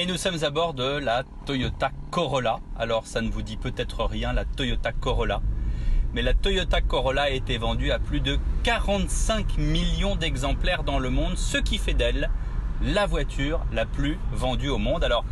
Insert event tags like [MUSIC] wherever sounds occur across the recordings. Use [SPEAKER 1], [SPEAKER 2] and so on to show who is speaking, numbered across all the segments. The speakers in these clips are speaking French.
[SPEAKER 1] Et nous sommes à bord de la Toyota Corolla. Alors ça ne vous dit peut-être rien, la Toyota Corolla. Mais la Toyota Corolla a été vendue à plus de 45 millions d'exemplaires dans le monde, ce qui fait d'elle la voiture la plus vendue au monde. Alors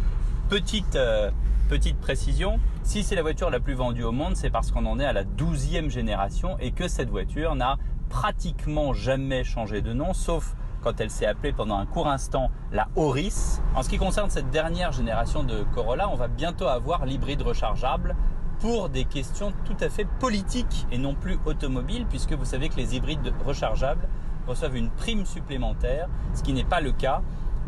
[SPEAKER 1] petite, euh, petite précision, si c'est la voiture la plus vendue au monde, c'est parce qu'on en est à la 12e génération et que cette voiture n'a pratiquement jamais changé de nom, sauf quand elle s'est appelée pendant un court instant la Auris. En ce qui concerne cette dernière génération de Corolla, on va bientôt avoir l'hybride rechargeable pour des questions tout à fait politiques et non plus automobiles, puisque vous savez que les hybrides rechargeables reçoivent une prime supplémentaire, ce qui n'est pas le cas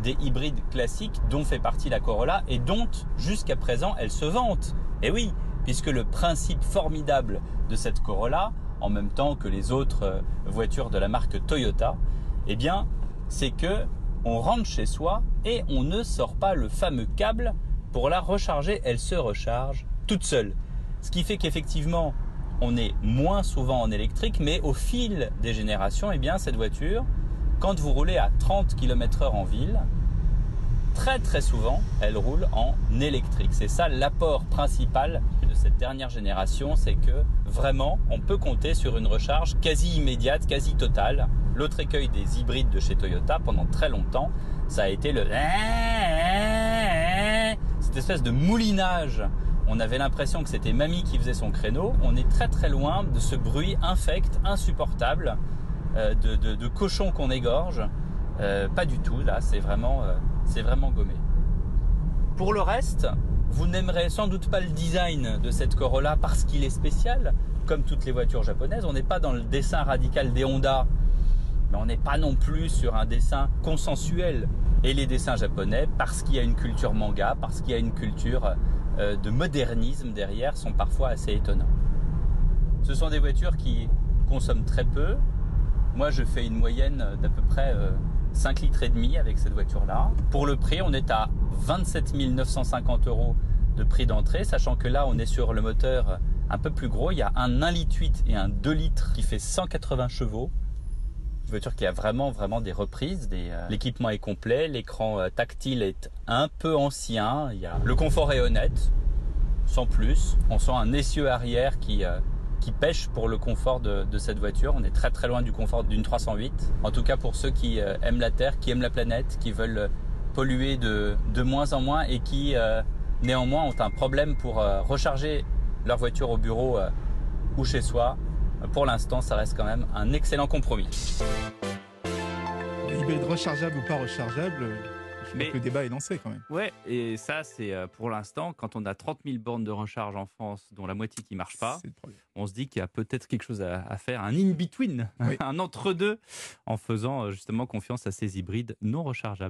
[SPEAKER 1] des hybrides classiques dont fait partie la Corolla et dont jusqu'à présent elle se vante. Et oui, puisque le principe formidable de cette Corolla, en même temps que les autres euh, voitures de la marque Toyota, eh bien, c'est que on rentre chez soi et on ne sort pas le fameux câble pour la recharger. Elle se recharge toute seule. Ce qui fait qu'effectivement, on est moins souvent en électrique, mais au fil des générations, eh bien, cette voiture, quand vous roulez à 30 km heure en ville, très très souvent, elle roule en électrique. C'est ça l'apport principal de cette dernière génération, c'est que vraiment, on peut compter sur une recharge quasi immédiate, quasi totale. L'autre écueil des hybrides de chez Toyota pendant très longtemps, ça a été le [LAUGHS] cette espèce de moulinage. On avait l'impression que c'était mamie qui faisait son créneau. On est très très loin de ce bruit infect, insupportable, euh, de, cochon qu'on égorge. Euh, pas du tout, là, c'est vraiment, euh, c'est vraiment gommé. Pour le reste, vous n'aimerez sans doute pas le design de cette Corolla parce qu'il est spécial, comme toutes les voitures japonaises. On n'est pas dans le dessin radical des Honda, mais on n'est pas non plus sur un dessin consensuel. Et les dessins japonais, parce qu'il y a une culture manga, parce qu'il y a une culture euh, de modernisme derrière, sont parfois assez étonnants. Ce sont des voitures qui consomment très peu. Moi, je fais une moyenne d'à peu près 5 litres et demi avec cette voiture-là. Pour le prix, on est à 27 950 euros de prix d'entrée, sachant que là, on est sur le moteur un peu plus gros. Il y a un 1 litre 8 et un 2 litres qui fait 180 chevaux. Voiture qui a vraiment vraiment des reprises. Euh, L'équipement est complet, l'écran euh, tactile est un peu ancien. Le confort est honnête, sans plus. On sent un essieu arrière qui euh, pêche pour le confort de, cette voiture. On est très très loin du confort d'une 308. En tout cas pour ceux qui aiment la Terre, qui aiment la planète, qui veulent polluer de, de moins en moins et qui néanmoins ont un problème pour recharger leur voiture au bureau ou chez soi. Pour l'instant, ça reste quand même un excellent compromis.
[SPEAKER 2] Hybride rechargeable ou pas rechargeable mais le débat est lancé quand même.
[SPEAKER 1] Ouais, et ça, c'est pour l'instant, quand on a 30 000 bornes de recharge en France, dont la moitié qui ne marche pas, on se dit qu'il y a peut-être quelque chose à, à faire, un in-between, oui. [LAUGHS] un entre-deux, en faisant justement confiance à ces hybrides non rechargeables.